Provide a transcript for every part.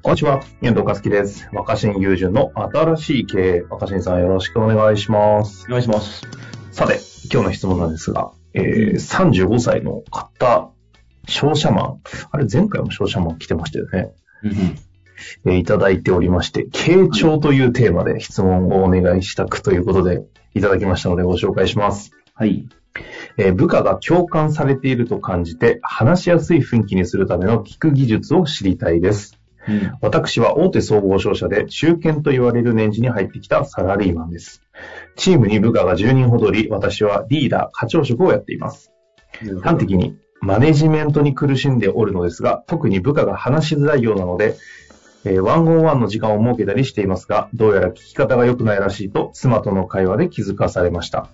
こんにちは、遠藤和樹です。若新友人の新しい経営。若新さんよろしくお願いします。お願いします。さて、今日の質問なんですが、えー、35歳の方、商社マン。あれ、前回も商社マン来てましたよね。えーいただいておりまして、傾聴というテーマで質問をお願いしたくということで、いただきましたのでご紹介します。はい。えー部下が共感されていると感じて、話しやすい雰囲気にするための聞く技術を知りたいです。うん。私は大手総合商社で中堅と言われる年次に入ってきたサラリーマンです。チームに部下が10人ほどおり、私はリーダー、課長職をやっています。端的にマネジメントに苦しんでおるのですが、特に部下が話しづらいようなので、えーワンオンワンの時間を設けたりしていますが、どうやら聞き方が良くないらしいと、妻との会話で気づかされました。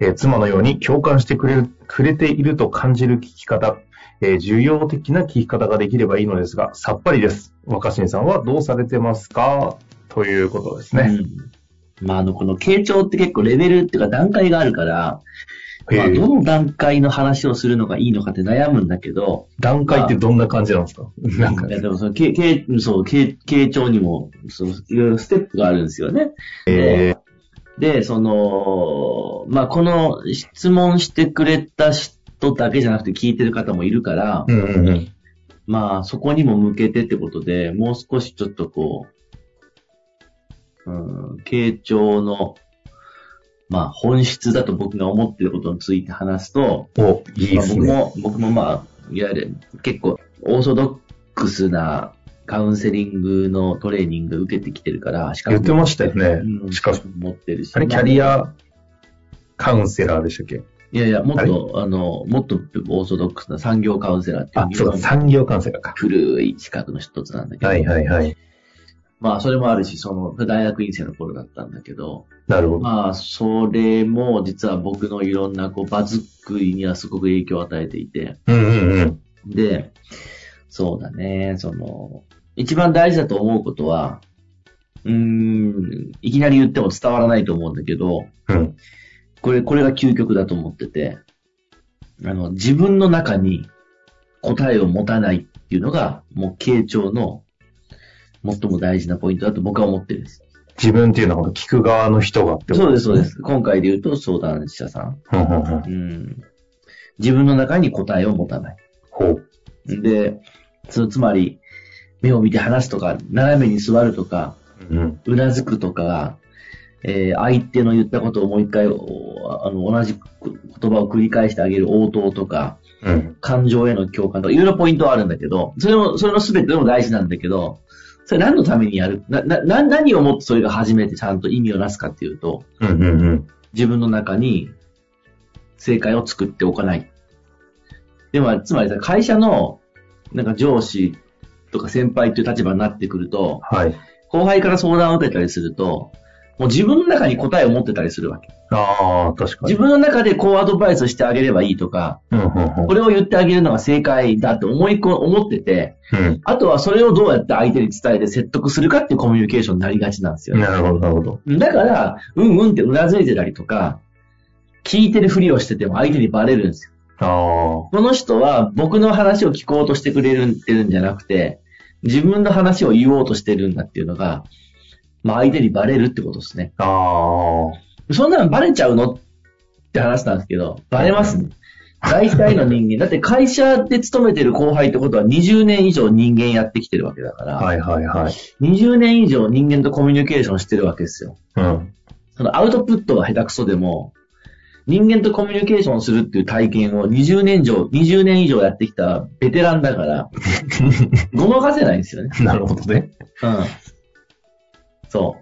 えー妻のように共感してくれるくれていると感じる聞き方、えー重要的な聞き方ができればいいのですが、さっぱりです。若新さんはどうされてますか？ということですね。うん。まあ、あの、この傾聴って結構レベルっていうか段階があるから、まあ、どの段階の話をするのがいいのかって悩むんだけど、段階ってどんな感じなんですか？なんかいやでもその、傾傾そう、傾傾聴にも、その、いろいろステップがあるんですよね。えで、その、まあ、この質問してくれた人だけじゃなくて聞いてる方もいるからー、、うんうんうん。まあ、そこにも向けてってことで、もう少しちょっとこう、うん、傾聴の、まあ、本質だと僕が思ってることについて話すと、お、いいでまあ、すね。僕も、僕もまあ、いわゆる結構オーソドックスなカウンセリングのトレーニング受けてきてるから、しか言ってましたよねうん、しかも持ってるし。あれ、キャリアカウンセラーでしたっけ？いやいや、もっと、あの、もっとオーソドックスな産業カウンセラーっていうあ、そうだ、産業カウンセラーか。古い資格の一つなんだけど、はいはいはい。まあ、それもあるし、その、大学院生の頃だったんだけど、なるほど。まあ、それも実は僕のいろんな、こう、場作りにはすごく影響を与えていて、うんうんうん。で、そうだね、その、一番大事だと思うことは、うーん、いきなり言っても伝わらないと思うんだけど、うん。これ、これが究極だと思ってて、あの、自分の中に答えを持たないっていうのが、もう、傾聴の最も大事なポイントだと僕は思ってるんです。自分っていうのは、聞く側の人がってことそうです、そうで。す。今回で言うと相談者さん。うん。自分の中に答えを持たない。ほう。で、つつまり、目を見て話すとか、斜めに座るとか、うん。うなずくとか、えー相手の言ったことをもう一回、おあの、同じ言葉を繰り返してあげる応答とか、うん。感情への共感とか、いろいろポイントはあるんだけど、それも、それの全てでも大事なんだけど、それ何のためにやる？な、な、な何をもってそれが初めてちゃんと意味をなすかっていうと、うんうんうん。自分の中に正解を作っておかない。でも、つまりさ、会社の、なんか上司とか先輩という立場になってくると、はい。後輩から相談を受けたりすると、もう自分の中に答えを持ってたりするわけ。ああ、確かに。自分の中でこうアドバイスしてあげればいいとか、うんうんうんこれを言ってあげるのが正解だって思いこ、思ってて、うん。あとはそれをどうやって相手に伝えて説得するかっていうコミュニケーションになりがちなんですよね。なるほど、なるほど。だから、うんうんってうなずいてたりとか、聞いてるふりをしてても相手にバレるんですよ。ああ。この人は僕の話を聞こうとしてくれるんじゃなくて、自分の話を言おうとしてるんだっていうのが、まあ相手にバレるってことですね。ああ。そんなのバレちゃうの？って話なんですけど、バレますね。大体の人間。だって会社で勤めてる後輩ってことは20年以上人間やってきてるわけだから、はいはいはい。20年以上人間とコミュニケーションしてるわけですよ。うん。そのアウトプットは下手くそでも、人間とコミュニケーションするっていう体験を20年以上、20年以上やってきたベテランだから、ごまかせないんですよね。なるほどね。うん。そ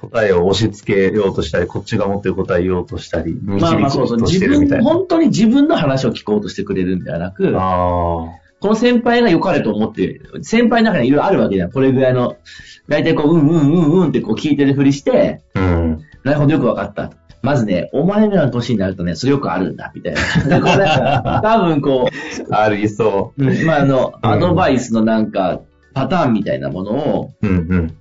答えを押し付けようとしたり、こっちが持ってる答え言おうとしたり、う。まあまあそうそう。自分。本当に自分の話を聞こうとしてくれるんではなく、あこの先輩が良かれと思って、先輩の中にいろいろあるわけじゃん。これぐらいの、大体こう、うんうんうんうんってこう聞いてるふりして、うん。なるほどよくわかった。まずね、お前ぐらいの年になるとね、それよくあるんだ、みたいな。で こうなんか多分こありそううん、まあ、あの、うんアドバイスのなんか、パターンみたいなものを、う。うんうん。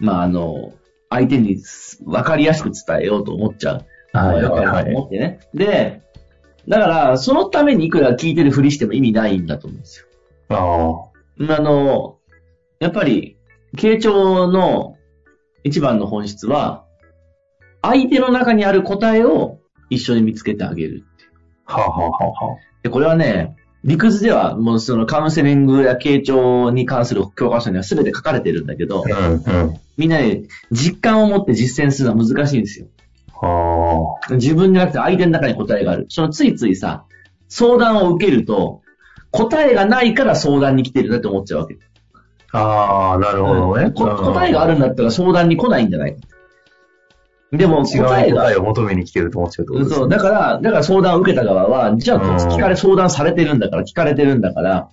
まあ、あの、相手に分かりやすく伝えようと思っちゃう。はいよくあはいはい。ると思ってね。で、だから、そのためにいくら聞いてるふりしても意味ないんだと思うんですよ。ああ。あの、やっぱり、傾聴の一番の本質は、相手の中にある答えを一緒に見つけてあげる。はあ、はあはあはで、これはね、理屈では、もうそのカウンセリングや傾聴に関する教科書には全て書かれてるんだけど、あ、うんうん。みんなで実感を持って実践するのは難しいんですよ。は自分じゃなくて相手の中に答えがある。そのついついさ、相談を受けると、答えがないから相談に来てるなって思っちゃうわけ。あ。ああ、なるほどね。こ答えがあるんだったら相談に来ないんじゃないか。でも違う答えを求めに来てると思っちゃうとねそう、だから、だから相談を受けた側は、じゃあ聞かれ、相談されてるんだから、聞かれてるんだから、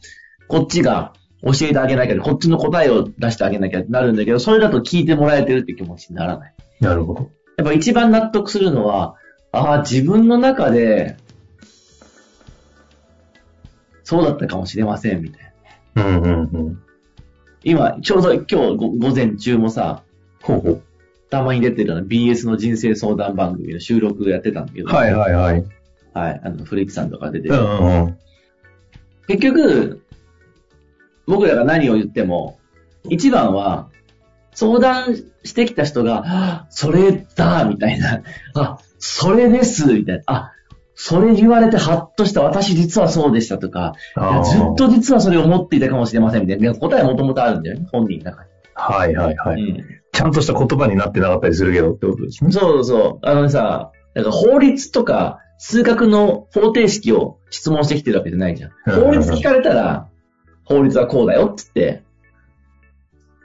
こっちが教えてあげなきゃ、こっちの答えを出してあげなきゃってなるんだけど、それだと聞いてもらえてるって気持ちにならない。なるほど。やっぱ一番納得するのは、ああ、自分の中で、そうだったかもしれません、みたいな。うんうんうん。今、ちょうど今日ご午前中もさ、ほうほう。たまに出てるあの BS の人生相談番組の収録やってたんだけど、はいはいはい。はい、あの、古市さんとか出てる。うんうんうん。結局、僕らが何を言っても、一番は、相談してきた人が、あそれだ、みたいな。あ、それです、みたいな。あ、それ言われてハッとした、私実はそうでしたとか、ずっと実はそれを思っていたかもしれません、みたいな。答えはもともとあるんだよね、本人の中に。はいはいはい。うんちゃんとした言葉になってなかったりするけどってことですね。そうそう。あのさ、なんか法律とか数学の方程式を質問してきてるわけじゃないじゃん。うん法律聞かれたら、法律はこうだよっつって、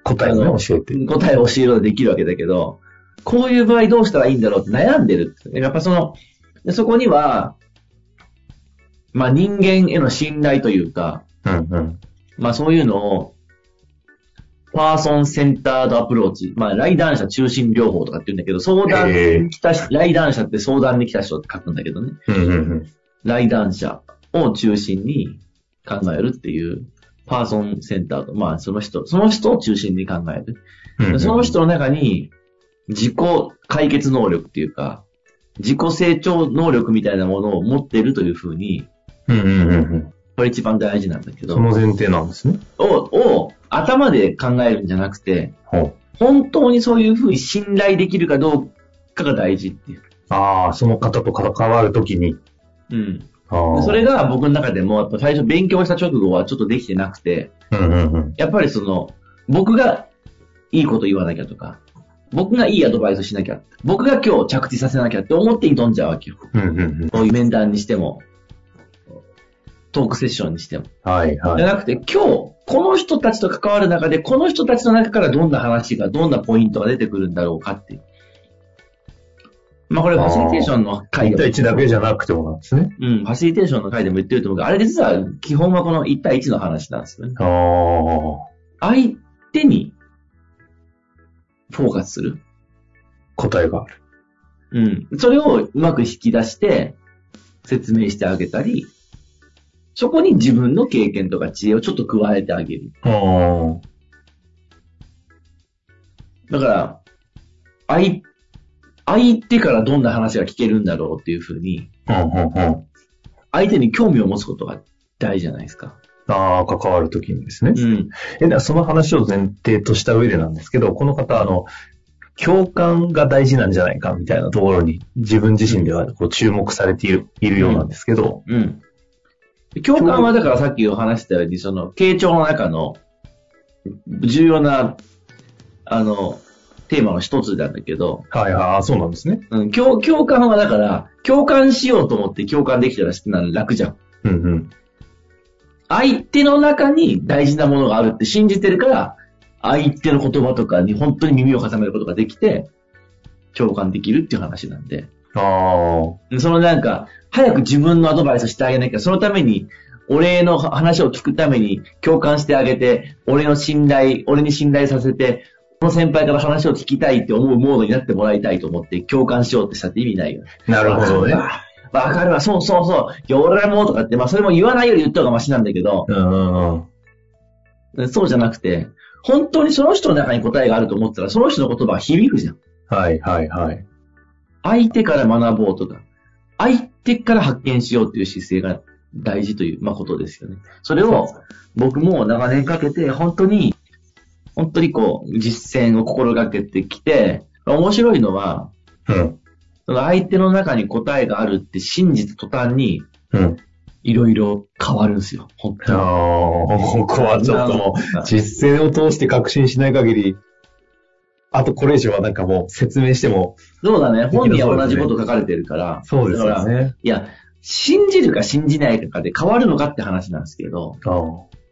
答えをね、教えて。答えを教えることができるわけだけど、こういう場合どうしたらいいんだろうって悩んでる。やっぱその、でそこには、まあ人間への信頼というか、うんうん。まあそういうのを、パーソンセンタードアプローチ、まあ来談者中心療法とかって言うんだけど、相談に来たし、来談者って相談に来た人って書くんだけどね。うんうんうん。来談者を中心に考えるっていう、パーソンセンタード、まあその人、その人を中心に考える。うんうんその人の中に自己解決能力っていうか、自己成長能力みたいなものを持っているというふうに、うんうんうんうん。これ一番大事なんだけどそ、の前提なんですね。を、を頭で考えるんじゃなくて。本当にそういうふうに信頼できるかどうかが大事っていう。ああ、その方と関わるときに。うん。それが僕の中でも、やっぱ最初勉強した直後はちょっとできてなくて、うんうんうん。やっぱりその、僕がいいこと言わなきゃとか、僕がいいアドバイスしなきゃ、僕が今日着地させなきゃって思って挑んじゃうわけよ。うんうんうん。こういう面談にしても、トークセッションにしても。はいはい。じゃなくて、今日、この人たちと関わる中で、この人たちの中からどんな話が、どんなポイントが出てくるんだろうかっていう。まあこれファシリテーションの回1でも対1だけじゃなくてもなんですね。うん、ファシリテーションの回でも言ってると思うけど、あれ実は基本はこの1対1の話なんですよね。ああ。相手にフォーカスする？答えがある。うん。それをうまく引き出して説明してあげたり、そこに自分の経験とか知恵をちょっと加えてあげる。だから、相、相手からどんな話が聞けるんだろうっていうふうに、うんうんうん。相手に興味を持つことが大事じゃないですか。ああ、関わるときにですね。うん。え、その話を前提とした上でなんですけど、この方、あの、共感が大事なんじゃないかみたいなところに自分自身ではこう注目されているいるようなんですけど、うん。共感はだからさっきお話したように、その、傾聴の中の重要な、あの、テーマの一つなんだけど、はいはい、あそうなんですね。うん、共共感はだから、共感しようと思って共感できたら楽じゃん。うんうん。相手の中に大事なものがあるって信じてるから、相手の言葉とかに本当に耳を挟めることができて、共感できるっていう話なんで。ああ。そのなんか、早く自分のアドバイスしてあげなきゃ、そのために、俺の話を聞くために共感してあげて、俺の信頼、俺に信頼させて、この先輩から話を聞きたいって思うモードになってもらいたいと思って共感しようってしたって意味ないよ。なるほどね。わかるわ、そうそうそう。いや、俺もとかって、まあそれも言わないより言った方がマシなんだけど、うんうんうん。そうじゃなくて、本当にその人の中に答えがあると思ったら、その人の言葉は響くじゃん。はいはいはい。相手から学ぼうとか、相手から発見しようっていう姿勢が大事という、まあ、ことですよね。それを僕も長年かけて、本当に、本当にこう、実践を心がけてきて、面白いのは、うん。その相手の中に答えがあるって信じた途端に、うん。いろいろ変わるんですよ。本当に。ああ、ここはちょっともう、実践を通して確信しない限り、あとこれ以上はなんかもう説明しても、そうだね。本には同じこと書かれてるから。そうですよね。いや、信じるか信じないかで変わるのかって話なんですけど、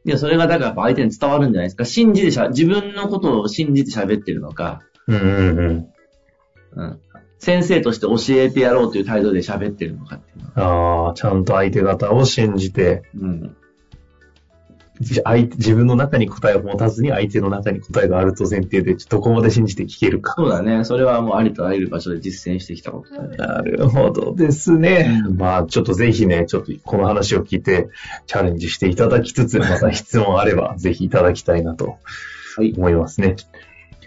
いや、それがだから相手に伝わるんじゃないですか。信じてしゃ、自分のことを信じて喋ってるのか、うんうんうん。うん。先生として教えてやろうという態度で喋ってるのかっていう。ああ、ちゃんと相手方を信じて、うん。自分の中に答えを持たずに相手の中に答えがあると前提で、どこまで信じて聞けるか。そうだね。それはもうありとあらゆる場所で実践してきたことだね。なるほどですね。まあ、ちょっとぜひね、ちょっとこの話を聞いて、チャレンジしていただきつつ、また質問あれば、ぜひいただきたいなとはい。思いますね。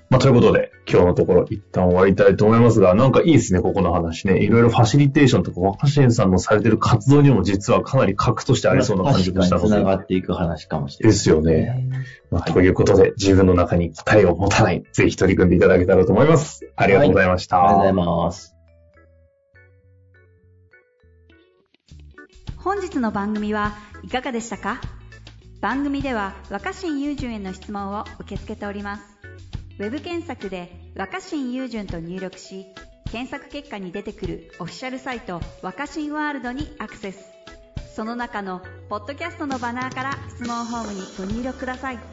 まあ、ということで、今日のところ一旦終わりたいと思いますが、なんかいいですね、ここの話ね。いろいろファシリテーションとか、若新さんのされてる活動にも実はかなり核としてありそうな感じ確かにもしたので。繋がっていく話かもしれない。ですよね。まあ、ということで、自分の中に答えを持たない、ぜひ取り組んでいただけたらと思います。ありがとうございました。ありがとうございます。本日の番組はいかがでしたか？番組では若新雄純への質問を受け付けておりますウェブ検索で「若新雄純」と入力し検索結果に出てくるオフィシャルサイト「若新ワールド」にアクセス。その中の「ポッドキャスト」のバナーから質問ホームにご入力ください。